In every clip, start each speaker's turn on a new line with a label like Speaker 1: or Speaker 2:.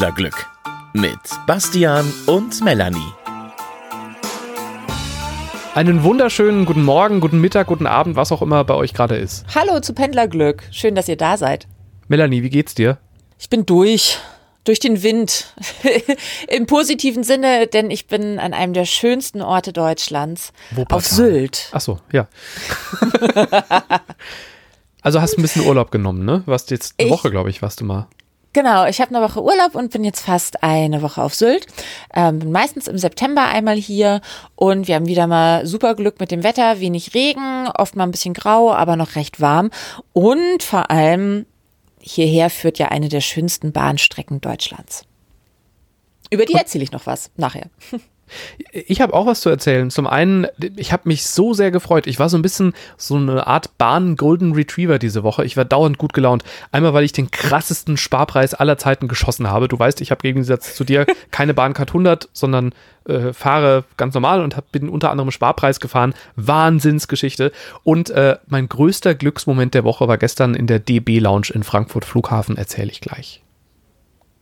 Speaker 1: Pendlerglück mit Bastian und Melanie.
Speaker 2: Einen wunderschönen guten Morgen, guten Mittag, guten Abend, was auch immer bei euch gerade ist.
Speaker 3: Hallo zu Pendlerglück. Schön, dass ihr da seid.
Speaker 2: Melanie, wie geht's dir?
Speaker 3: Ich bin durch. Durch den Wind. Im positiven Sinne, denn ich bin an einem der schönsten Orte Deutschlands.
Speaker 2: Wuppertal.
Speaker 3: Auf Sylt.
Speaker 2: Ach so, ja. also hast du ein bisschen Urlaub genommen, ne? Warst jetzt eine
Speaker 3: Ich-
Speaker 2: Woche, glaube ich, warst du mal.
Speaker 3: Genau, ich habe eine Woche Urlaub und bin jetzt fast eine Woche auf Sylt. Ähm, bin meistens im September einmal hier und wir haben wieder mal super Glück mit dem Wetter. Wenig Regen, oft mal ein bisschen grau, aber noch recht warm. Und vor allem hierher führt ja eine der schönsten Bahnstrecken Deutschlands. Über die erzähle ich noch was nachher.
Speaker 2: Ich habe auch was zu erzählen. Zum einen, ich habe mich so sehr gefreut. Ich war so ein bisschen so eine Art Bahn-Golden Retriever diese Woche. Ich war dauernd gut gelaunt. Einmal, weil ich den krassesten Sparpreis aller Zeiten geschossen habe. Du weißt, ich habe im Gegensatz zu dir keine Bahncard 100, sondern äh, fahre ganz normal und hab, bin unter anderem Sparpreis gefahren. Wahnsinnsgeschichte. Und äh, mein größter Glücksmoment der Woche war gestern in der DB Lounge in Frankfurt Flughafen. Erzähle ich gleich.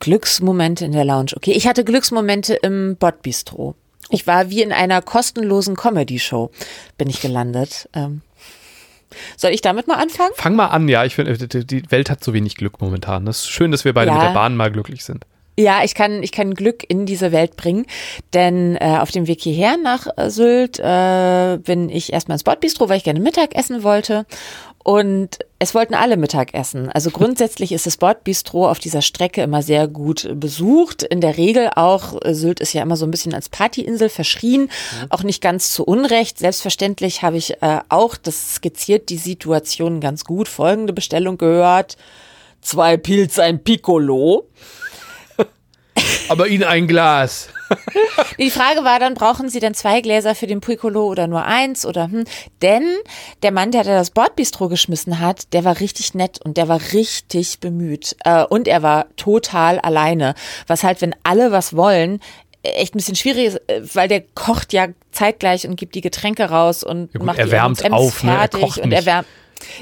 Speaker 3: Glücksmomente in der Lounge. Okay, ich hatte Glücksmomente im Bordbistro. Ich war wie in einer kostenlosen Comedy-Show, bin ich gelandet. Ähm, soll ich damit mal anfangen?
Speaker 2: Fang mal an, ja. Ich finde, die- die Welt hat so wenig Glück momentan. Das ist schön, dass wir beide
Speaker 3: Ja.
Speaker 2: mit der Bahn mal glücklich sind.
Speaker 3: Ja, ich kann, ich kann Glück in diese Welt bringen, denn äh, auf dem Weg hierher nach äh, Sylt äh, bin ich erstmal ins Bordbistro, weil ich gerne Mittag essen wollte. Und es wollten alle Mittag essen. Also grundsätzlich ist das Bordbistro auf dieser Strecke immer sehr gut besucht. In der Regel auch, äh, Sylt ist ja immer so ein bisschen als Partyinsel verschrien, auch nicht ganz zu Unrecht. Selbstverständlich habe ich äh, auch, das skizziert die Situation ganz gut, folgende Bestellung gehört. Zwei Pilz, ein Piccolo.
Speaker 2: Aber Ihnen ein Glas.
Speaker 3: Die Frage war dann, brauchen Sie denn zwei Gläser für den Piccolo oder nur eins oder hm? Denn der Mann, der da das Bordbistro geschmissen hat, der war richtig nett und der war richtig bemüht. Äh, und er war total alleine. Was halt, wenn alle was wollen, echt ein bisschen schwierig ist, äh, weil der kocht ja zeitgleich und gibt die Getränke raus und
Speaker 2: Ja gut,
Speaker 3: macht
Speaker 2: er
Speaker 3: die
Speaker 2: wärmt auf, ne? Er
Speaker 3: fertig
Speaker 2: kocht
Speaker 3: und er wärmt.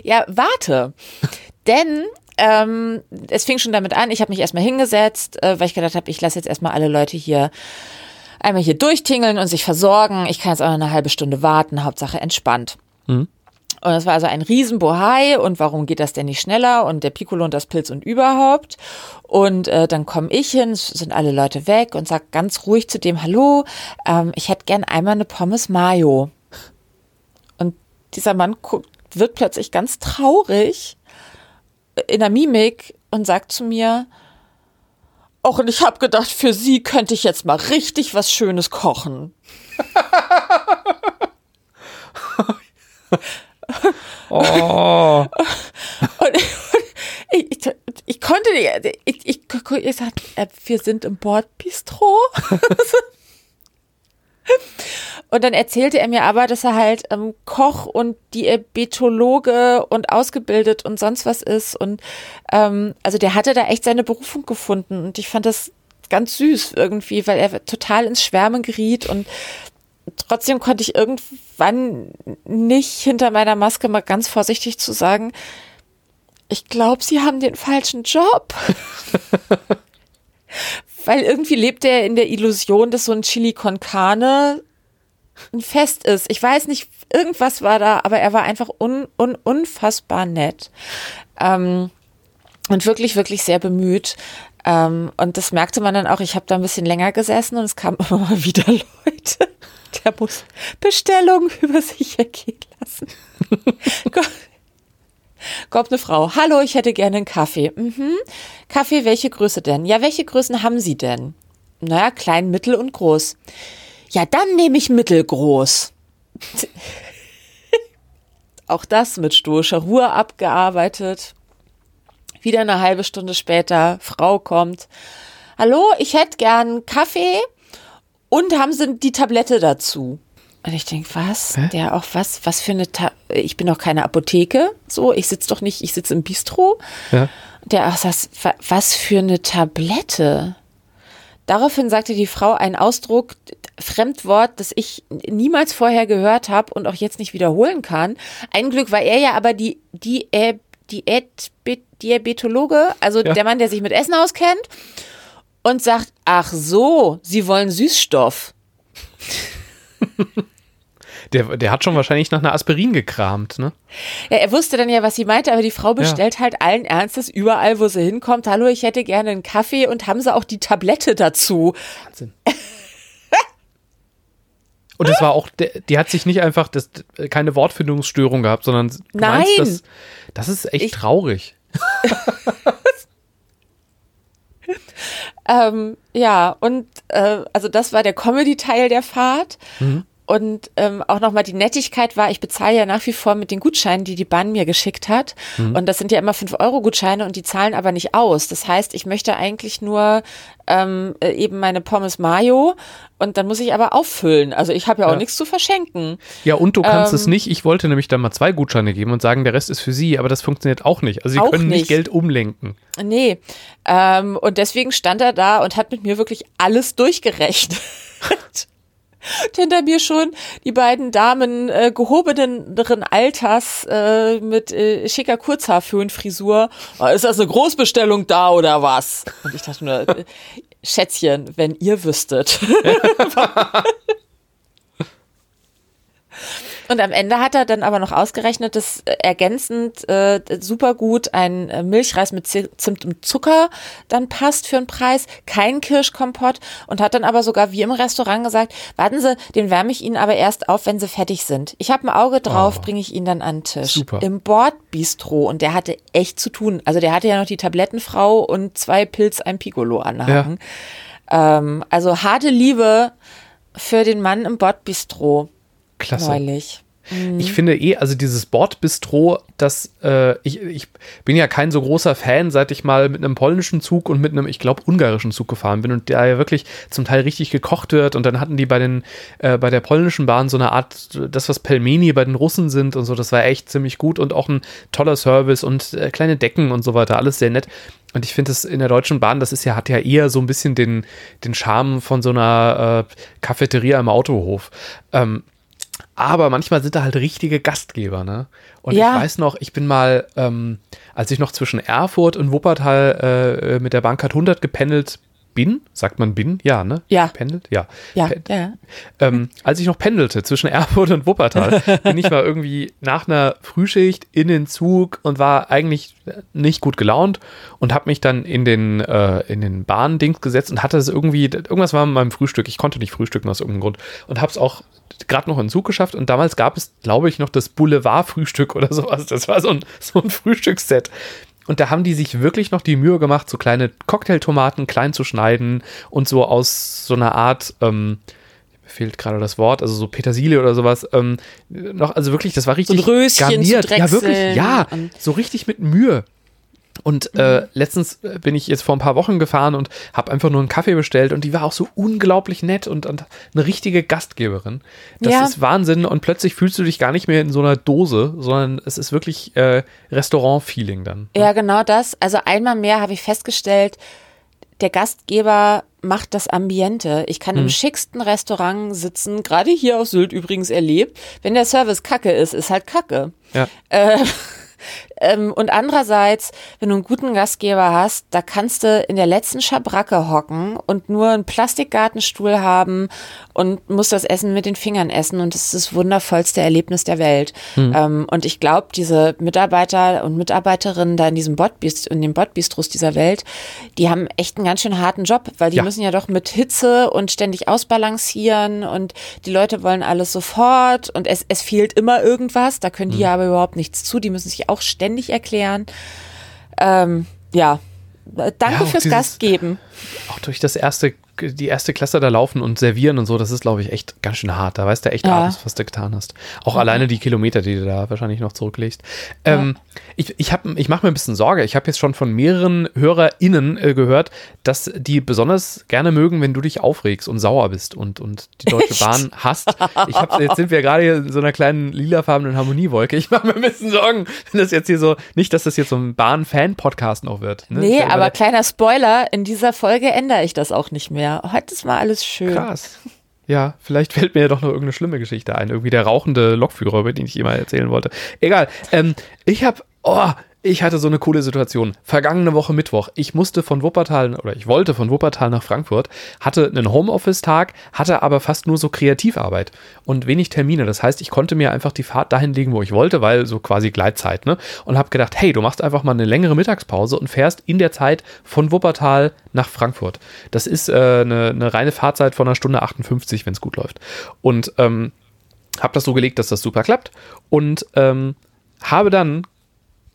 Speaker 3: Ja, warte. Denn ähm, es fing schon damit an, ich habe mich erstmal hingesetzt, äh, weil ich gedacht habe, ich lasse jetzt erstmal alle Leute hier einmal hier durchtingeln und sich versorgen. Ich kann jetzt auch noch eine halbe Stunde warten, Hauptsache entspannt. Und es war also ein Riesenbohai und warum geht das denn nicht schneller und der Piccolo und das Pilz und überhaupt. Und äh, dann komme ich hin, sind alle Leute weg und sag ganz ruhig zu dem, hallo, ähm, ich hätte gern einmal eine Pommes Mayo. Und dieser Mann guckt, wird plötzlich ganz traurig in der Mimik und sagt zu mir, Och, und ich habe gedacht, für Sie könnte ich jetzt mal richtig was Schönes kochen.
Speaker 2: Oh.
Speaker 3: Und ich, ich, ich konnte nicht, ich, ich, ich sagte, äh, wir sind im Bordbistro. Und dann erzählte er mir aber, dass er halt ähm, Koch und Diabetologe und ausgebildet und sonst was ist. Und ähm, also der hatte da echt seine Berufung gefunden. Und ich fand das ganz süß irgendwie, weil er total ins Schwärmen geriet und trotzdem konnte ich irgendwann nicht hinter meiner Maske mal ganz vorsichtig zu sagen, ich glaube, Sie haben den falschen Job. Weil irgendwie lebt er in der Illusion, dass so ein Chili con Carne ein Fest ist. Ich weiß nicht, irgendwas war da, aber er war einfach un, un, unfassbar nett. Ähm, und wirklich, wirklich sehr bemüht. Ähm, und das merkte man dann auch. Ich habe da ein bisschen länger gesessen und es kamen immer mal wieder Leute. Der muss Bestellungen über sich ergehen lassen. Gott. Kommt eine Frau. Hallo, ich hätte gerne einen Kaffee. Mhm. Kaffee, welche Größe denn? Ja, welche Größen haben Sie denn? Naja, klein, mittel und groß. Ja, dann nehme ich mittelgroß. Auch das mit stoischer Ruhe abgearbeitet. Wieder eine halbe Stunde später, Frau kommt. Hallo, ich hätte gern Kaffee und haben Sie die Tablette dazu? Und ich denke, was?
Speaker 2: Hä?
Speaker 3: Der auch was? Was für eine Ta Ich bin doch keine Apotheke. So, ich sitze doch nicht, ich sitze im Bistro.
Speaker 2: Ja.
Speaker 3: Der auch sagt, wa- was für eine Tablette? Daraufhin sagte die Frau einen Ausdruck, Fremdwort, das ich niemals vorher gehört habe und auch jetzt nicht wiederholen kann. Ein Glück war er ja aber die, die, äh, Diät, Be- Diabetologe, also
Speaker 2: Ja.
Speaker 3: der Mann, der sich mit Essen auskennt. und sagt, ach so, Sie wollen Süßstoff.
Speaker 2: Der, der hat schon wahrscheinlich nach einer Aspirin gekramt, ne?
Speaker 3: Ja, er wusste dann ja, was sie meinte, aber die Frau bestellt halt allen Ernstes überall, wo sie hinkommt. Hallo, ich hätte gerne einen Kaffee und haben sie auch die Tablette dazu.
Speaker 2: Wahnsinn. Und es war auch, die hat sich nicht einfach das, keine Wortfindungsstörung gehabt, sondern du
Speaker 3: Nein.
Speaker 2: meinst, das, das ist echt
Speaker 3: Ich-
Speaker 2: traurig.
Speaker 3: Ähm, ja, und äh, also das war der Comedy-Teil der Fahrt. Und ähm, auch nochmal die Nettigkeit war, ich bezahle ja nach wie vor mit den Gutscheinen, die die Bahn mir geschickt hat. Und das sind ja immer 5-Euro-Gutscheine und die zahlen aber nicht aus. Das heißt, ich möchte eigentlich nur ähm, äh, eben meine Pommes Mayo und dann muss ich aber auffüllen. Also ich habe ja auch
Speaker 2: Ja.
Speaker 3: nichts zu verschenken.
Speaker 2: Ja, und du kannst es
Speaker 3: Ähm.
Speaker 2: nicht. Ich wollte nämlich dann mal zwei Gutscheine geben und sagen, der Rest ist für sie, aber das funktioniert auch nicht. Also sie können nicht.
Speaker 3: nicht.
Speaker 2: Geld umlenken.
Speaker 3: Nee. Ähm, und deswegen stand er da und hat mit mir wirklich alles durchgerechnet. Und hinter mir schon die beiden Damen äh, gehobeneren Alters äh, mit äh, schicker Kurzhaarföhnfrisur. Oh, ist das eine Großbestellung da oder was? Und ich dachte nur, äh, Schätzchen, wenn ihr wüsstet. Und am Ende hat er dann aber noch ausgerechnet, dass äh, ergänzend äh, super gut ein äh, Milchreis mit Zimt und Zucker dann passt für einen Preis, kein Kirschkompott und hat dann aber sogar wie im Restaurant gesagt, warten Sie, den wärme ich Ihnen aber erst auf, wenn Sie fertig sind. Ich habe ein Auge drauf,
Speaker 2: Oh.
Speaker 3: bringe ich Ihnen dann an den Tisch.
Speaker 2: Super.
Speaker 3: Im Bordbistro und der hatte echt zu tun. Also der hatte ja noch die Tablettenfrau und zwei Pilz, ein Piccolo anhaken. Ähm, also harte Liebe für den Mann im Bordbistro
Speaker 2: Klasse.
Speaker 3: neulich.
Speaker 2: Ich finde eh, also dieses Bordbistro, das, äh, ich, ich bin ja kein so großer Fan, seit ich mal mit einem polnischen Zug und mit einem, ich glaube, ungarischen Zug gefahren bin und der ja wirklich zum Teil richtig gekocht wird und dann hatten die bei den, äh, bei der polnischen Bahn so eine Art, das, was Pelmeni bei den Russen sind und so, das war echt ziemlich gut und auch ein toller Service und äh, kleine Decken und so weiter, alles sehr nett. Und ich finde es in der Deutschen Bahn, das ist ja, hat ja eher so ein bisschen den, den Charme von so einer äh, Cafeteria im Autohof. Ähm, aber manchmal sind da halt richtige Gastgeber, ne? Und
Speaker 3: Ja.
Speaker 2: ich weiß noch, ich bin mal, ähm, als ich noch zwischen Erfurt und Wuppertal äh, mit der Bahncard 100 gependelt bin, sagt man bin? Ja, ne?
Speaker 3: Ja.
Speaker 2: Pendelt? Ja.
Speaker 3: Ja,
Speaker 2: Pen-
Speaker 3: ja.
Speaker 2: ähm, als ich noch pendelte zwischen Erfurt und Wuppertal, bin ich mal irgendwie nach einer Frühschicht in den Zug und war eigentlich nicht gut gelaunt und habe mich dann in den, äh, in den Bahndings gesetzt und hatte es irgendwie, irgendwas war mit meinem Frühstück, ich konnte nicht frühstücken aus irgendeinem Grund und habe es auch gerade noch in den Zug geschafft und damals gab es, glaube ich, noch das Boulevard-Frühstück oder sowas. Das war so ein, so ein Frühstücksset. Und da haben die sich wirklich noch die Mühe gemacht, so kleine Cocktailtomaten klein zu schneiden und so aus so einer Art, ähm, mir fehlt gerade das Wort, also so Petersilie oder sowas, ähm, noch, also wirklich, das war richtig
Speaker 3: ein Röschen
Speaker 2: garniert. ja, wirklich, ja, so richtig mit Mühe. Und äh, letztens äh, bin ich jetzt vor ein paar Wochen gefahren und habe einfach nur einen Kaffee bestellt und die war auch so unglaublich nett und, und eine richtige Gastgeberin. Das
Speaker 3: Ja.
Speaker 2: ist Wahnsinn und plötzlich fühlst du dich gar nicht mehr in so einer Dose, sondern es ist wirklich äh, Restaurant-Feeling dann.
Speaker 3: Ja, genau das. Also einmal mehr habe ich festgestellt, der Gastgeber macht das Ambiente. Ich kann
Speaker 2: Mhm.
Speaker 3: im schicksten Restaurant sitzen, gerade hier auf Sylt übrigens erlebt. Wenn der Service kacke ist, ist halt kacke.
Speaker 2: Ja.
Speaker 3: Ähm, und andererseits, wenn du einen guten Gastgeber hast, da kannst du in der letzten Schabracke hocken und nur einen Plastikgartenstuhl haben und musst das Essen mit den Fingern essen und das ist das wundervollste Erlebnis der Welt. Ähm, und ich glaube, diese Mitarbeiter und Mitarbeiterinnen da in diesem Bordbist in den Bordbistros dieser Welt, die haben echt einen ganz schön harten Job, weil die
Speaker 2: Ja.
Speaker 3: müssen ja doch mit Hitze und ständig ausbalancieren und die Leute wollen alles sofort und es, es fehlt immer irgendwas, da können die ja aber überhaupt nichts zu, die müssen sich auch ständig erklären. Ähm, ja, danke
Speaker 2: Ja,
Speaker 3: fürs
Speaker 2: dieses-
Speaker 3: Gastgeben.
Speaker 2: Auch durch das erste, die erste Klasse da laufen und servieren und so, das ist, glaube ich, echt ganz schön hart. Da weißt du echt
Speaker 3: Ja.
Speaker 2: abends, was du getan hast. Auch alleine die Kilometer, die du da wahrscheinlich noch zurücklegst. Ähm, ich ich, hab- ich mache mir ein bisschen Sorge. Ich habe jetzt schon von mehreren HörerInnen äh, gehört, dass die besonders gerne mögen, wenn du dich aufregst und sauer bist und, und die Deutsche
Speaker 3: Echt?
Speaker 2: Bahn hasst. Ich hab, jetzt sind wir gerade hier in so einer kleinen lilafarbenen Harmoniewolke. Ich mache mir ein bisschen Sorgen, wenn das jetzt hier so, nicht, dass das jetzt so ein Bahn-Fan-Podcast noch wird. Ne?
Speaker 3: Nee,
Speaker 2: Ich
Speaker 3: aber kleiner Spoiler, in dieser Folge ändere ich das auch nicht mehr. Heute ist mal alles schön.
Speaker 2: Krass. Ja, vielleicht fällt mir ja doch noch irgendeine schlimme Geschichte ein. Irgendwie der rauchende Lokführer, über den ich immer erzählen wollte. Egal. Ähm, ich habe, oh, Ich hatte so eine coole Situation. Vergangene Woche Mittwoch. Ich musste von Wuppertal oder ich wollte von Wuppertal nach Frankfurt, hatte einen Homeoffice-Tag, hatte aber fast nur so Kreativarbeit und wenig Termine. Das heißt, ich konnte mir einfach die Fahrt dahin legen, wo ich wollte, weil so quasi Gleitzeit, ne? Und habe gedacht, hey, du machst einfach mal eine längere Mittagspause und fährst in der Zeit von Wuppertal nach Frankfurt. Das ist äh, eine, eine reine Fahrzeit von einer Stunde 58, wenn es gut läuft. Und ähm, habe das so gelegt, dass das super klappt und ähm, habe dann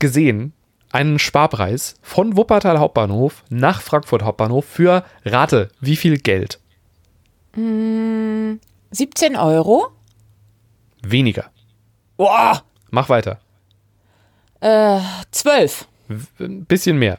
Speaker 2: gesehen einen Sparpreis von Wuppertal Hauptbahnhof nach Frankfurt Hauptbahnhof für Rate, wie viel Geld?
Speaker 3: 17 Euro?
Speaker 2: Weniger.
Speaker 3: Boah,
Speaker 2: Mach weiter.
Speaker 3: äh, 12.
Speaker 2: Ein bisschen mehr.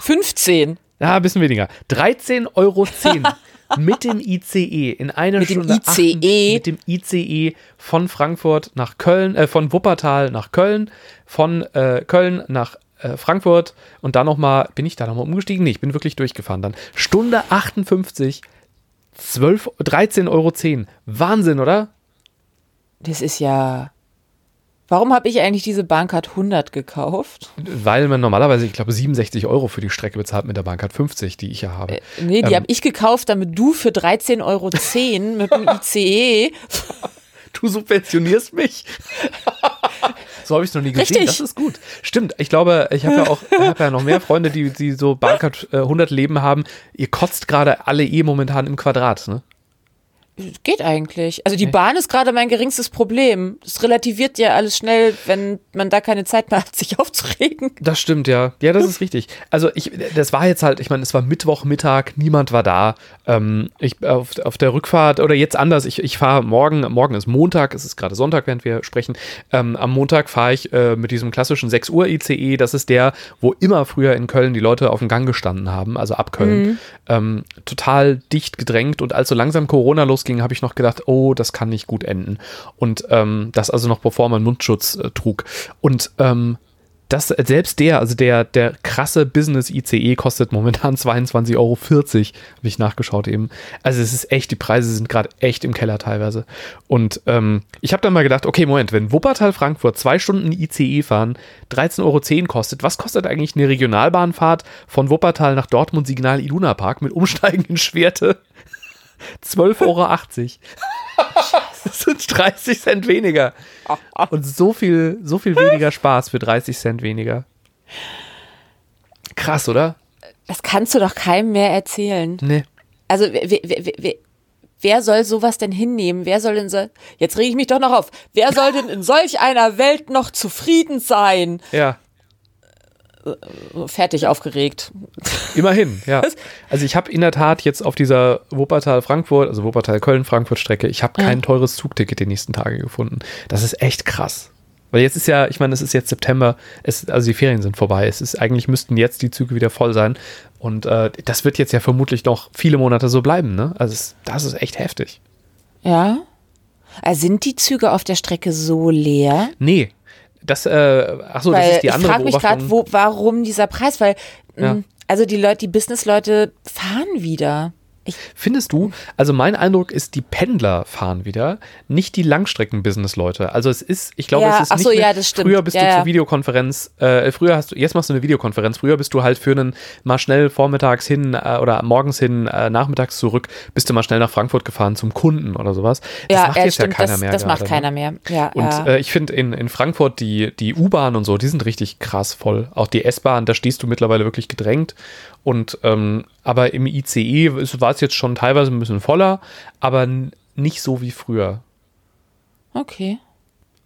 Speaker 3: 15.
Speaker 2: Ja, ein bisschen weniger. 13,10 Euro mit dem ICE in einer
Speaker 3: Mit dem
Speaker 2: Stunde.
Speaker 3: ICE?
Speaker 2: mit dem ICE von Frankfurt nach Köln, äh, von Wuppertal nach Köln, von äh, Köln nach äh, Frankfurt und dann nochmal, bin ich da nochmal umgestiegen? Nee, ich bin wirklich durchgefahren dann. Stunde 58, 12, 13,10 Euro. Wahnsinn, oder?
Speaker 3: Das ist ja. Warum habe ich eigentlich diese Bahncard 100 gekauft?
Speaker 2: Weil man normalerweise, ich glaube, 67 Euro für die Strecke bezahlt mit der Bahncard 50, die ich ja habe.
Speaker 3: Nee, die
Speaker 2: Ähm.
Speaker 3: habe ich gekauft, damit du für 13,10 Euro mit dem ICE.
Speaker 2: Du subventionierst mich. so habe ich es noch nie gesehen.
Speaker 3: Richtig.
Speaker 2: Das ist gut. Stimmt. Ich glaube, ich habe ja auch hab ja noch mehr Freunde, die, die so Bahncard äh, 100 Leben haben. Ihr kotzt gerade alle eh momentan im Quadrat. Ne?
Speaker 3: Geht eigentlich. Also die Bahn ist gerade mein geringstes Problem. Es relativiert ja alles schnell, wenn man da keine Zeit mehr hat, sich aufzuregen.
Speaker 2: Das stimmt, ja. Ja, das ist richtig. Also ich, das war jetzt halt, ich meine, es war Mittwochmittag, niemand war da. Ähm, ich auf, auf der Rückfahrt oder jetzt anders, ich, ich fahre morgen, morgen ist Montag, es ist gerade Sonntag, während wir sprechen. Ähm, am Montag fahre ich äh, mit diesem klassischen 6 Uhr ICE. Das ist der, wo immer früher in Köln die Leute auf dem Gang gestanden haben, also ab Köln. Ähm, total dicht gedrängt und als so langsam Corona losging, habe ich noch gedacht, oh, das kann nicht gut enden. Und ähm, das also noch bevor man Mundschutz äh, trug. Und ähm, das, selbst der, also der, der krasse Business ICE kostet momentan 22,40 Euro, habe ich nachgeschaut eben. Also es ist echt, die Preise sind gerade echt im Keller teilweise. Und ähm, ich habe dann mal gedacht, okay, Moment, wenn Wuppertal Frankfurt zwei Stunden ICE fahren, 13,10 Euro kostet, was kostet eigentlich eine Regionalbahnfahrt von Wuppertal nach Dortmund Signal Iduna Park mit Umsteigen in Schwerte? 12,80 Euro. Das sind 30 Cent weniger. Und so viel, so viel weniger Spaß für 30 Cent weniger. Krass, oder?
Speaker 3: Das kannst du doch keinem mehr erzählen.
Speaker 2: Nee.
Speaker 3: Also wer, wer, wer, wer, wer soll sowas denn hinnehmen? Wer soll denn so, jetzt rege ich mich doch noch auf. Wer soll denn in solch einer Welt noch zufrieden sein?
Speaker 2: Ja,
Speaker 3: Fertig aufgeregt.
Speaker 2: immerhin, ja. Also ich habe in der Tat jetzt auf dieser Wuppertal-Frankfurt, also Wuppertal-Köln-Frankfurt-Strecke, ich habe kein teures Zugticket die nächsten Tage gefunden. Das ist echt krass. Weil jetzt ist ja, ich meine, es ist jetzt September, es, also die Ferien sind vorbei. Es ist eigentlich müssten jetzt die Züge wieder voll sein. Und äh, das wird jetzt ja vermutlich noch viele Monate so bleiben, ne? Also es, das ist echt heftig.
Speaker 3: Ja? Also sind die Züge auf der Strecke so leer?
Speaker 2: Nee. Das, äh, ach so, das ist die
Speaker 3: ich
Speaker 2: andere
Speaker 3: frage mich gerade, warum dieser Preis? Weil,
Speaker 2: Ja.
Speaker 3: mh, also die Leute, die Businessleute fahren wieder. Ich,
Speaker 2: Findest du? Also mein Eindruck ist, die Pendler fahren wieder, nicht die Langstrecken-Business-Leute. Also es ist, ich glaube,
Speaker 3: Ja,
Speaker 2: es ist nicht
Speaker 3: so,
Speaker 2: mehr,
Speaker 3: ja, das stimmt.
Speaker 2: früher bist
Speaker 3: Ja,
Speaker 2: du zur Videokonferenz, äh, früher hast du, jetzt machst du eine Videokonferenz, früher bist du halt für einen mal schnell vormittags hin äh, oder morgens hin, äh, nachmittags zurück, bist du mal schnell nach Frankfurt gefahren zum Kunden oder sowas. Das
Speaker 3: ja,
Speaker 2: macht jetzt
Speaker 3: stimmt,
Speaker 2: ja keiner
Speaker 3: das,
Speaker 2: mehr.
Speaker 3: das macht
Speaker 2: gerade,
Speaker 3: keiner
Speaker 2: ne?
Speaker 3: mehr. Ja,
Speaker 2: Und
Speaker 3: ja.
Speaker 2: äh, ich finde in, in Frankfurt die, die U-Bahn und so, die sind richtig krass voll. Auch die S-Bahn, da stehst du mittlerweile wirklich gedrängt. Und ähm, aber im ICE war es jetzt schon teilweise ein bisschen voller, aber nicht so wie früher.
Speaker 3: okay.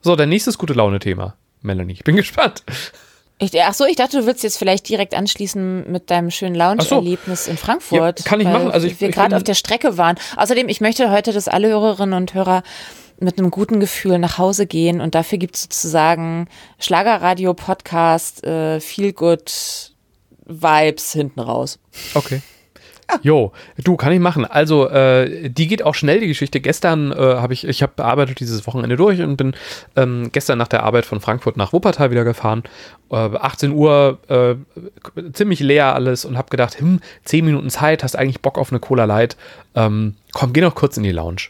Speaker 2: So, dein nächstes gute Laune-Thema, Melanie. Ich bin gespannt.
Speaker 3: Ich, ach so, ich dachte, du würdest jetzt vielleicht direkt anschließen mit deinem schönen
Speaker 2: Ach so.
Speaker 3: Lounge-Erlebnis in Frankfurt.
Speaker 2: Ja, kann ich machen. Also ich-
Speaker 3: wir gerade auf der Strecke waren. Außerdem, ich möchte heute, dass alle Hörerinnen und Hörer mit einem guten Gefühl nach Hause gehen und dafür gibt es sozusagen Schlagerradio, Podcast, äh, Feel Good Vibes hinten raus.
Speaker 2: Okay. Jo, du, kann ich machen. Also, äh, die geht auch schnell, die Geschichte. Gestern äh, habe ich, ich habe bearbeitet dieses Wochenende durch und bin ähm, gestern nach der Arbeit von Frankfurt nach Wuppertal wieder gefahren. Äh, 18 Uhr, äh, ziemlich leer alles und habe gedacht, hm, 10 Minuten Zeit, hast eigentlich Bock auf eine Cola Light. Ähm, komm, geh noch kurz in die Lounge.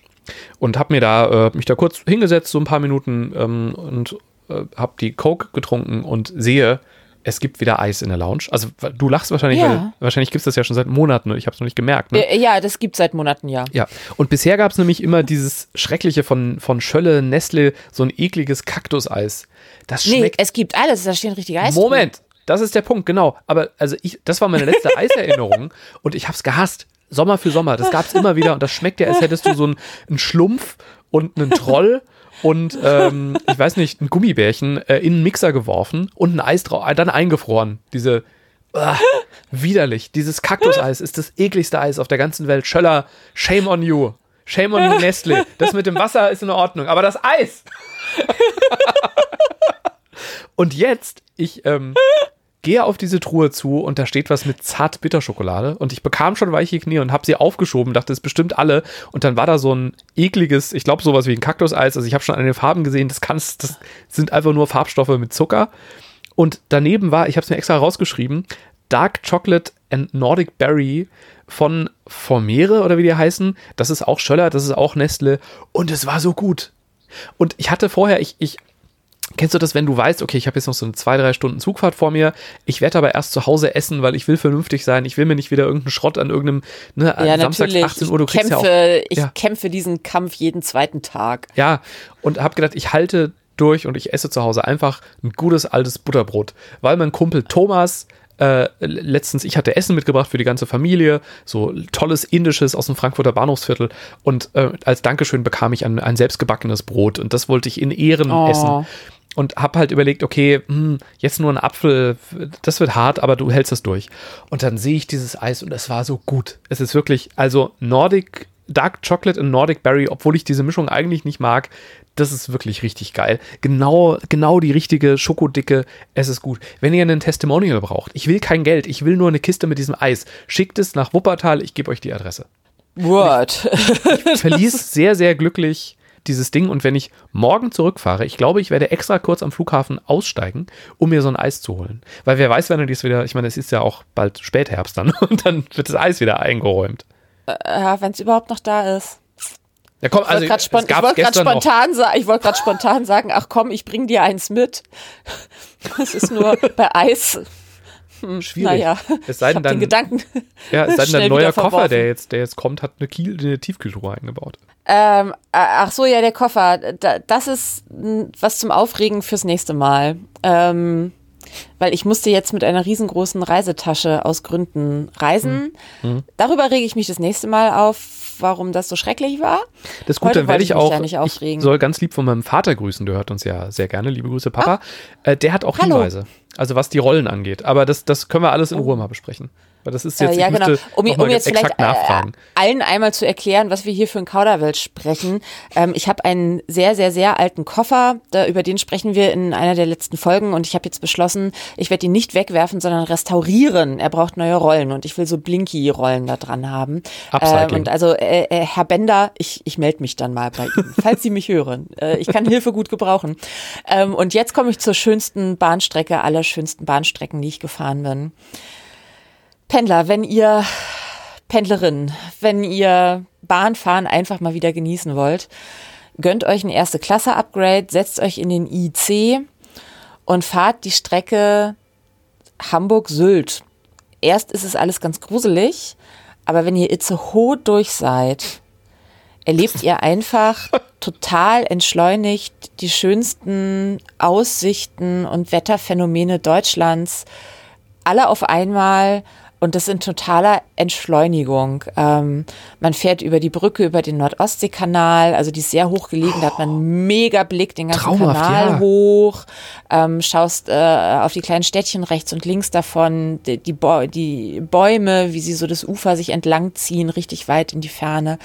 Speaker 2: Und habe mir da, äh, mich da kurz hingesetzt, so ein paar Minuten ähm, und äh, habe die Coke getrunken und sehe, es gibt wieder Eis in der Lounge. Also du lachst wahrscheinlich,
Speaker 3: Ja.
Speaker 2: weil wahrscheinlich gibt es das ja schon seit Monaten ich habe es noch nicht gemerkt. Ne?
Speaker 3: Äh, ja, das gibt seit Monaten, ja.
Speaker 2: Ja, und bisher gab es nämlich immer dieses Schreckliche von, von Schölle, Nestle, so ein ekliges Kaktuseis. Das
Speaker 3: Nee,
Speaker 2: schmeckt.
Speaker 3: es gibt alles, da stehen richtige Eis.
Speaker 2: Moment, das ist der Punkt, genau. Aber also ich, das war meine letzte Eiserinnerung und ich habe es gehasst. Sommer für Sommer, das gab es immer wieder und das schmeckt ja, als hättest du so einen, einen Schlumpf und einen Troll und ähm, ich weiß nicht, ein Gummibärchen äh, in einen Mixer geworfen und ein Eis drauf, äh, dann eingefroren. Diese ah, widerlich. Dieses Kaktuseis ist das ekligste Eis auf der ganzen Welt. Schöller, shame on you. Shame on you, Nestle. Das mit dem Wasser ist in Ordnung, aber das Eis. Und jetzt, ich ähm, gehe auf diese Truhe zu und da steht was mit Zart-Bitterschokolade und ich bekam schon weiche Knie und habe sie aufgeschoben, dachte, es bestimmt alle. Und dann war da so ein ekliges, ich glaube sowas wie ein Kaktuseis, also ich habe schon an den Farben gesehen, das kannst, das sind einfach nur Farbstoffe mit Zucker. Und daneben war, ich habe es mir extra rausgeschrieben, Dark Chocolate and Nordic Berry von Formere oder wie die heißen, das ist auch Schöller, das ist auch Nestle. Und es war so gut. Und ich hatte vorher, ich, ich Kennst du das, wenn du weißt, okay, ich habe jetzt noch so eine zwei, drei Stunden Zugfahrt vor mir, ich werde aber erst zu Hause essen, weil ich will vernünftig sein, ich will mir nicht wieder irgendeinen Schrott an irgendeinem, ne,
Speaker 3: Ja, natürlich.
Speaker 2: 18 Uhr, du
Speaker 3: ich
Speaker 2: kriegst
Speaker 3: kämpfe,
Speaker 2: ja auch,
Speaker 3: ich
Speaker 2: ja.
Speaker 3: kämpfe diesen Kampf jeden zweiten Tag.
Speaker 2: ja, und habe gedacht, ich halte durch und ich esse zu Hause einfach ein gutes altes Butterbrot, weil mein Kumpel Thomas äh, letztens, ich hatte Essen mitgebracht für die ganze Familie, so tolles indisches aus dem Frankfurter Bahnhofsviertel und äh, als Dankeschön bekam ich ein, ein selbstgebackenes Brot und das wollte ich in Ehren
Speaker 3: Oh.
Speaker 2: essen und habe halt überlegt, okay, hm, jetzt nur ein Apfel, das wird hart, aber du hältst das durch. Und dann sehe ich dieses Eis und es war so gut. Es ist wirklich, also Nordic, Dark Chocolate und Nordic Berry, obwohl ich diese Mischung eigentlich nicht mag, das ist wirklich richtig geil. Genau, genau die richtige Schokodicke, es ist gut. Wenn ihr einen Testimonial braucht, ich will kein Geld, ich will nur eine Kiste mit diesem Eis, schickt es nach Wuppertal, ich gebe euch die Adresse.
Speaker 3: Word.
Speaker 2: verließ sehr, sehr glücklich dieses Ding und wenn ich morgen zurückfahre, ich glaube, ich werde extra kurz am Flughafen aussteigen, um mir so ein Eis zu holen. Weil wer weiß, wenn er dies wieder, ich meine, es ist ja auch bald Spätherbst dann und dann wird das Eis wieder eingeräumt.
Speaker 3: ja, wenn es überhaupt noch da ist.
Speaker 2: Ja, komm,
Speaker 3: Ich
Speaker 2: also
Speaker 3: wollte gerade
Speaker 2: es
Speaker 3: spon ich wollt spontan, sa ich wollt spontan sagen, ach komm, ich bring dir eins mit. Das ist nur bei Eis.
Speaker 2: Schwierig.
Speaker 3: Naja,
Speaker 2: Es sei
Speaker 3: ich
Speaker 2: denn dann,
Speaker 3: den Gedanken.
Speaker 2: ja, es sei denn,
Speaker 3: schnell
Speaker 2: ein neuer Koffer, der jetzt, der jetzt kommt, hat eine, Kiel, eine Tiefkühltruhe eingebaut.
Speaker 3: Ähm, äh, ach so, ja, der Koffer. Da, das ist was zum Aufregen fürs nächste Mal. Ähm, weil ich musste jetzt mit einer riesengroßen Reisetasche aus Gründen reisen.
Speaker 2: Hm.
Speaker 3: Darüber rege ich mich das nächste Mal auf, warum das so schrecklich war.
Speaker 2: Das ist gut,
Speaker 3: Heute
Speaker 2: dann werde ich
Speaker 3: ich
Speaker 2: auch,
Speaker 3: nicht
Speaker 2: ich
Speaker 3: aufregen.
Speaker 2: soll ganz lieb von meinem Vater grüßen, der hört uns ja sehr gerne, liebe Grüße Papa. Äh, der hat auch
Speaker 3: Ah. Hallo.
Speaker 2: Hinweise, also was die Rollen angeht. Aber das, das können wir alles in Ruhe mal besprechen. Weil das ist jetzt,
Speaker 3: Äh, ja, genau. Um, um jetzt vielleicht äh,
Speaker 2: nachfragen.
Speaker 3: allen einmal zu erklären, was wir hier für ein Kauderwelsch sprechen. Ähm, ich habe einen sehr, sehr, sehr alten Koffer, da, über den sprechen wir in einer der letzten Folgen und ich habe jetzt beschlossen, ich werde ihn nicht wegwerfen, sondern restaurieren. Er braucht neue Rollen und ich will so Blinky-Rollen da dran haben.
Speaker 2: Upcycling.
Speaker 3: Ähm, und also, äh, äh, Herr Bender, ich, ich melde mich dann mal bei Ihnen, falls Sie mich hören. Äh, ich kann Hilfe gut gebrauchen. Ähm, und jetzt komme ich zur schönsten Bahnstrecke aller schönsten Bahnstrecken, die ich gefahren bin. Pendler, wenn ihr Pendlerin, wenn ihr Bahnfahren einfach mal wieder genießen wollt, gönnt euch ein erste Klasse Upgrade, setzt euch in den IC und fahrt die Strecke Hamburg-Sylt. Erst ist es alles ganz gruselig, aber wenn ihr Itzehoe durch seid, erlebt ihr einfach total entschleunigt die schönsten Aussichten und Wetterphänomene Deutschlands alle auf einmal und das in totaler Entschleunigung. Ähm, man fährt über die Brücke, über den Nordostseekanal, also die ist sehr hoch gelegen, da hat man einen mega Blick den ganzen
Speaker 2: Traumhaft,
Speaker 3: Kanal
Speaker 2: ja.
Speaker 3: hoch, ähm, schaust äh, auf die kleinen Städtchen rechts und links davon, die, die, die Bäume, wie sie so das Ufer sich entlang ziehen, richtig weit in die Ferne.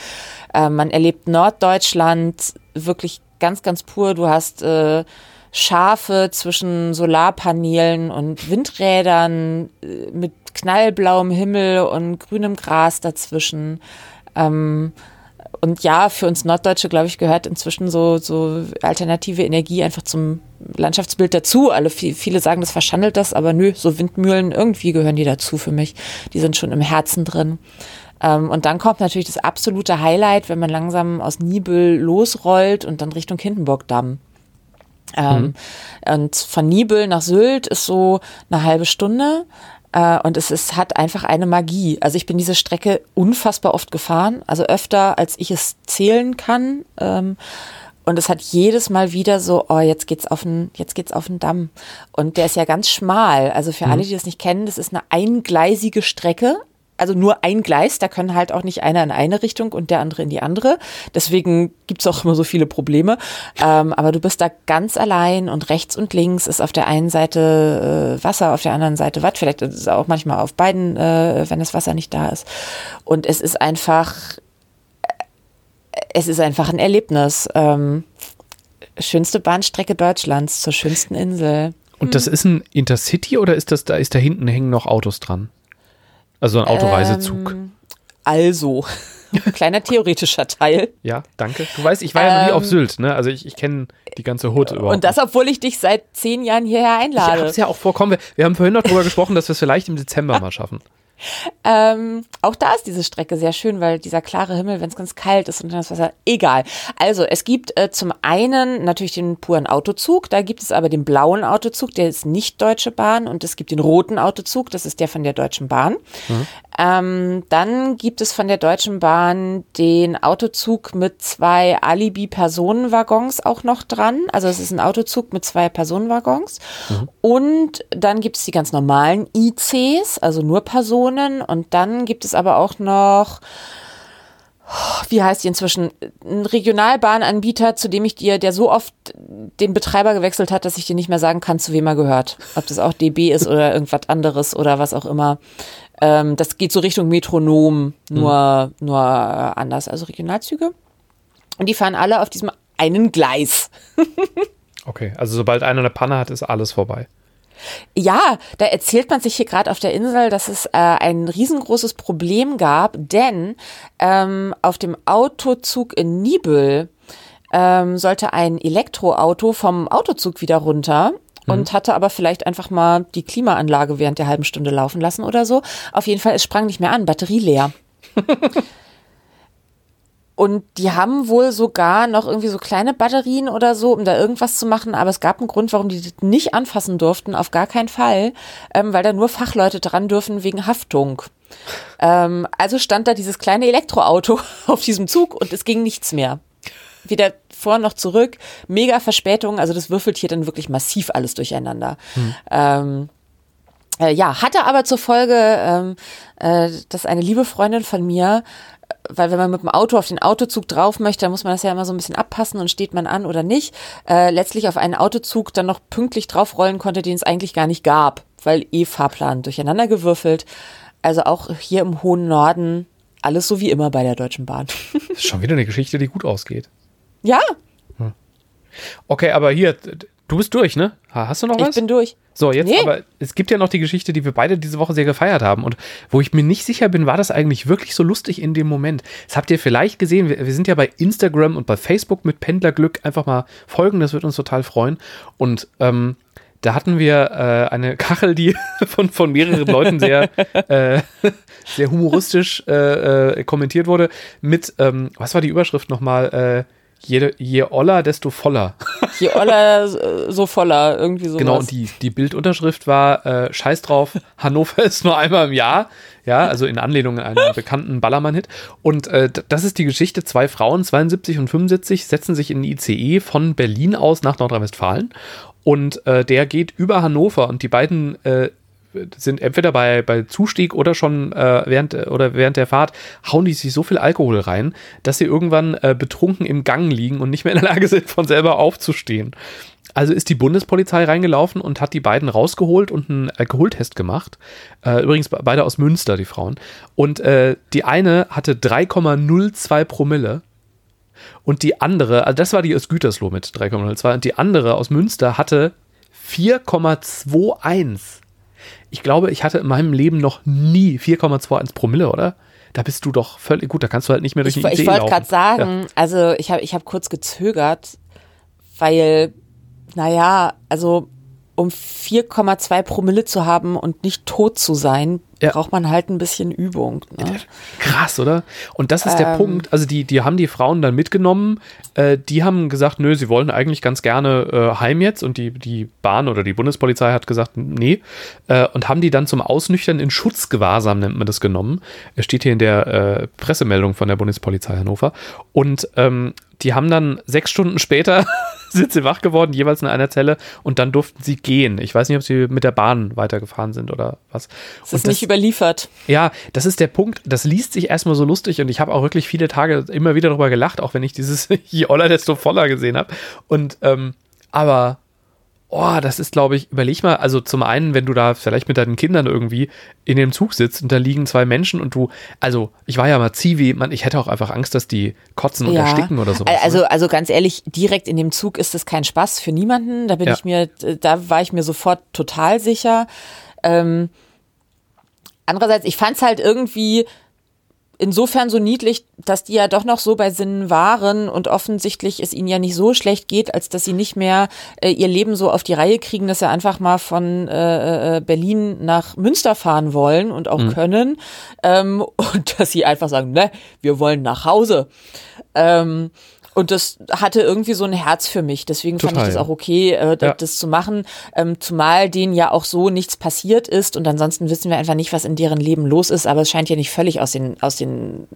Speaker 3: Äh, man erlebt Norddeutschland wirklich ganz, ganz pur. Du hast äh, Schafe zwischen Solarpanelen und Windrädern äh, mit knallblauem Himmel und grünem Gras dazwischen. Ähm, und ja, für uns Norddeutsche, glaube ich, gehört inzwischen so, so alternative Energie einfach zum Landschaftsbild dazu. Alle, vi- viele sagen, das verschandelt das, aber nö, so Windmühlen, irgendwie gehören die dazu für mich. Die sind schon im Herzen drin. Ähm, und dann kommt natürlich das absolute Highlight, wenn man langsam aus Nibel losrollt und dann Richtung Hindenburgdamm Ähm, Und von Nibel nach Sylt ist so eine halbe Stunde. Äh, und es ist, hat einfach eine Magie. Also ich bin diese Strecke unfassbar oft gefahren, also öfter, als ich es zählen kann. Ähm, und es hat jedes Mal wieder so, oh, jetzt geht's auf den, jetzt geht's auf den Damm. Und der ist ja ganz schmal. Also für alle, die das nicht kennen, das ist eine eingleisige Strecke. Also nur ein Gleis, da können halt auch nicht einer in eine Richtung und der andere in die andere. Deswegen gibt's auch immer so viele Probleme. Ähm, aber du bist da ganz allein und rechts und links ist auf der einen Seite äh, Wasser, auf der anderen Seite Watt. Vielleicht ist es auch manchmal auf beiden, äh, wenn das Wasser nicht da ist. Und es ist einfach, es ist einfach ein Erlebnis. Ähm, schönste Bahnstrecke Deutschlands zur schönsten Insel.
Speaker 2: Und das ist ein Intercity oder ist das, da ist da hinten hängen noch Autos dran? Also ein Autoreisezug.
Speaker 3: Ähm, also, kleiner theoretischer Teil.
Speaker 2: ja, danke. Du weißt, ich war ja noch nie
Speaker 3: Ähm,
Speaker 2: auf Sylt, ne? Also ich, ich kenne die ganze Hut überhaupt.
Speaker 3: Und das, obwohl ich dich seit zehn Jahren hierher
Speaker 2: nicht. ich
Speaker 3: einlade.
Speaker 2: hab's ja auch vorkommen. Wir, wir haben vorhin noch drüber gesprochen, dass wir es vielleicht im Dezember mal schaffen.
Speaker 3: Ähm, auch da ist diese Strecke sehr schön, weil dieser klare Himmel, wenn es ganz kalt ist und dann das Wasser, egal. Also es gibt äh, zum einen natürlich den puren Autozug, da gibt es aber den blauen Autozug, der ist nicht Deutsche Bahn und es gibt den roten Autozug, das ist der von der Deutschen Bahn. Ähm, dann gibt es von der Deutschen Bahn den Autozug mit zwei Alibi-Personenwaggons auch noch dran. Also es ist ein Autozug mit zwei Personenwaggons. Und dann gibt es die ganz normalen ICs, also nur Personen. Und dann gibt es aber auch noch, wie heißt die inzwischen, ein Regionalbahnanbieter, zu dem ich dir, der so oft den Betreiber gewechselt hat, dass ich dir nicht mehr sagen kann, zu wem er gehört. Ob das auch DB ist oder irgendwas anderes oder was auch immer. Ähm, das geht so Richtung Metronom, nur, nur äh, anders. Also Regionalzüge. Und die fahren alle auf diesem einen Gleis.
Speaker 2: Okay, also sobald einer eine Panne hat, ist alles vorbei.
Speaker 3: Ja, da erzählt man sich hier gerade auf der Insel, dass es äh, ein riesengroßes Problem gab, denn ähm, auf dem Autozug in Nibel ähm, sollte ein Elektroauto vom Autozug wieder runter und hatte aber vielleicht einfach mal die Klimaanlage während der halben Stunde laufen lassen oder so. Auf jeden Fall, es sprang nicht mehr an, Batterie leer. Und die haben wohl sogar noch irgendwie so kleine Batterien oder so, um da irgendwas zu machen. Aber es gab einen Grund, warum die das nicht anfassen durften. Auf gar keinen Fall, ähm, weil da nur Fachleute dran dürfen wegen Haftung. Ähm, also stand da dieses kleine Elektroauto auf diesem Zug und es ging nichts mehr. Weder vor noch zurück. Mega Verspätung. Also das würfelt hier dann wirklich massiv alles durcheinander. Ähm, äh, ja, hatte aber zur Folge, ähm, äh, dass eine liebe Freundin von mir, weil wenn man mit dem Auto auf den Autozug drauf möchte, dann muss man das ja immer so ein bisschen abpassen und steht man an oder nicht, äh, letztlich auf einen Autozug dann noch pünktlich draufrollen konnte, den es eigentlich gar nicht gab, weil eh Fahrplan durcheinander gewürfelt. Also auch hier im hohen Norden alles so wie immer bei der Deutschen Bahn.
Speaker 2: Das ist schon wieder eine Geschichte, die gut ausgeht.
Speaker 3: ja,
Speaker 2: Okay, aber hier, du bist durch, ne? Ha- Hast du noch
Speaker 3: ich
Speaker 2: was?
Speaker 3: bin durch.
Speaker 2: So, jetzt
Speaker 3: Nee.
Speaker 2: aber, es gibt ja noch die Geschichte, die wir beide diese Woche sehr gefeiert haben und wo ich mir nicht sicher bin, war das eigentlich wirklich so lustig in dem Moment? Das habt ihr vielleicht gesehen, wir, wir sind ja bei Instagram und bei Facebook mit Pendlerglück einfach mal folgen, das wird uns total freuen und ähm, da hatten wir äh, eine Kachel, die von, von mehreren Leuten sehr, äh, sehr humoristisch äh, äh, kommentiert wurde mit, ähm, was war die Überschrift nochmal? Je, je oller, desto voller.
Speaker 3: Je Oller äh, so voller, irgendwie sowas.
Speaker 2: Genau, und die, die Bildunterschrift war äh, Scheiß drauf, Hannover ist nur einmal im Jahr. Ja, also in Anlehnung an einen bekannten Ballermann-Hit. Und äh, das ist die Geschichte. Zwei Frauen, 72 und 75, setzen sich in den ICE von Berlin aus nach Nordrhein-Westfalen. Und äh, der geht über Hannover und die beiden äh, sind entweder bei, bei Zustieg oder schon äh, während, oder während der Fahrt, hauen die sich so viel Alkohol rein, dass sie irgendwann äh, betrunken im Gang liegen und nicht mehr in der Lage sind, von selber aufzustehen. Also ist die Bundespolizei reingelaufen und hat die beiden rausgeholt und einen Alkoholtest gemacht. Äh, übrigens be- beide aus Münster, die Frauen. Und äh, die eine hatte 3,02 Promille. Und die andere, also das war die aus Gütersloh mit 3,02. Und die andere aus Münster hatte 4,21. Ich glaube, ich hatte in meinem Leben noch nie 4,21 Promille, oder? Da bist du doch völlig gut, da kannst du halt nicht mehr durch
Speaker 3: Ich,
Speaker 2: die
Speaker 3: ich
Speaker 2: ICE
Speaker 3: wollte gerade sagen, also ich habe ich hab kurz gezögert, weil, naja, also um 4,2 Promille zu haben und nicht tot zu sein,
Speaker 2: Ja.
Speaker 3: braucht man halt ein bisschen Übung. Ne?
Speaker 2: Krass, oder? Und das ist der
Speaker 3: Ähm.
Speaker 2: Punkt. Also die, die haben die Frauen dann mitgenommen. Äh, die haben gesagt, nö, sie wollen eigentlich ganz gerne äh, heim jetzt. Und die, die Bahn oder die Bundespolizei hat gesagt, nee. Äh, und haben die dann zum Ausnüchtern in Schutzgewahrsam, nennt man das, genommen. Es steht hier in der äh, Pressemeldung von der Bundespolizei Hannover. Und ähm, die haben dann sechs Stunden später sind sie wach geworden, jeweils in einer Zelle. Und dann durften sie gehen. Ich weiß nicht, ob sie mit der Bahn weitergefahren sind oder was.
Speaker 3: Es
Speaker 2: Und
Speaker 3: ist nicht überliefert.
Speaker 2: ja, das ist der Punkt. Das liest sich erstmal so lustig und ich habe auch wirklich viele Tage immer wieder darüber gelacht, auch wenn ich dieses Je Oller, desto voller gesehen habe. Und, ähm, aber, oh, das ist, glaube ich, überleg mal, also zum einen, wenn du da vielleicht mit deinen Kindern irgendwie in dem Zug sitzt und da liegen zwei Menschen und du, also, ich war ja mal Zivi, man, ich hätte auch einfach Angst, dass die kotzen und ersticken oder sowas.
Speaker 3: Also,
Speaker 2: ne?
Speaker 3: also ganz ehrlich, direkt in dem Zug ist es kein Spaß für niemanden. Da bin
Speaker 2: Ja.
Speaker 3: ich mir, da war ich mir sofort total sicher. Ähm, andererseits, ich fand es halt irgendwie insofern so niedlich, dass die ja doch noch so bei Sinnen waren und offensichtlich es ihnen ja nicht so schlecht geht, als dass sie nicht mehr äh, ihr Leben so auf die Reihe kriegen, dass sie einfach mal von äh, äh, Berlin nach Münster fahren wollen und auch können ähm, und dass sie einfach sagen, ne, wir wollen nach Hause. Ähm, und das hatte irgendwie so ein Herz für mich. Deswegen fand
Speaker 2: Total,
Speaker 3: ich das auch okay, äh,
Speaker 2: Ja.
Speaker 3: das zu machen. Ähm, zumal denen ja auch so nichts passiert ist. Und ansonsten wissen wir einfach nicht, was in deren Leben los ist. Aber es scheint ja nicht völlig aus den, aus den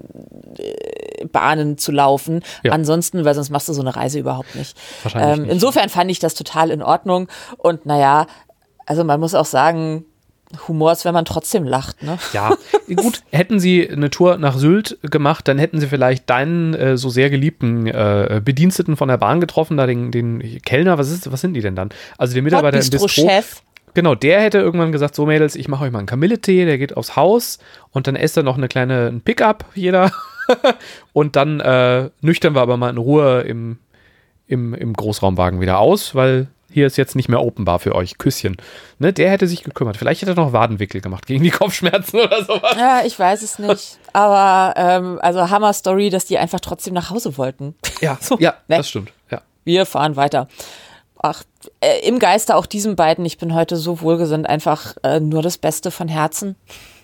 Speaker 3: äh, Bahnen zu laufen.
Speaker 2: Ja.
Speaker 3: Ansonsten, weil sonst machst du so eine Reise überhaupt nicht.
Speaker 2: Wahrscheinlich
Speaker 3: Ähm,
Speaker 2: nicht.
Speaker 3: insofern fand ich das total in Ordnung. Und naja, also man muss auch sagen, Humor ist, wenn man trotzdem lacht. Ne?
Speaker 2: Ja, gut, hätten sie eine Tour nach Sylt gemacht, dann hätten sie vielleicht deinen äh, so sehr geliebten äh, Bediensteten von der Bahn getroffen, da den, den Kellner, was ist, was sind die denn dann? Also den Mitarbeiter im Bistro.
Speaker 3: Bistro-Chef.
Speaker 2: Genau, der hätte irgendwann gesagt, so Mädels, ich mache euch mal einen Kamilletee, der geht aufs Haus und dann esst er noch eine kleine ein Pickup, jeder. und dann äh, nüchtern wir aber mal in Ruhe im, im, im Großraumwagen wieder aus, weil hier ist jetzt nicht mehr Open Bar für euch. Küsschen. Ne, der hätte sich gekümmert. Vielleicht hätte er noch Wadenwickel gemacht gegen die Kopfschmerzen oder sowas.
Speaker 3: Ja, ich weiß es nicht. Aber ähm, also Hammer Story, dass die einfach trotzdem nach Hause wollten.
Speaker 2: Ja,
Speaker 3: So,
Speaker 2: ja
Speaker 3: ne?
Speaker 2: das stimmt. Ja.
Speaker 3: Wir fahren weiter. Ach, äh, im Geiste auch diesen beiden. Ich bin heute so wohlgesinnt. Einfach äh, nur das Beste von Herzen.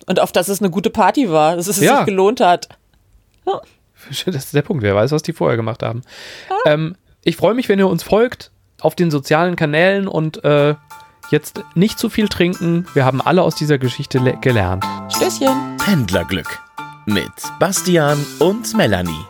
Speaker 3: Und auf dass es eine gute Party war, dass es
Speaker 2: Ja.
Speaker 3: sich gelohnt hat.
Speaker 2: Das ist der Punkt. Wer weiß, was die vorher gemacht haben. Ähm, ich freue mich, wenn ihr uns folgt auf den sozialen Kanälen und äh, jetzt nicht zu viel trinken. Wir haben alle aus dieser Geschichte le- gelernt.
Speaker 3: Stößchen.
Speaker 1: Pendlerglück mit Bastian und Melanie.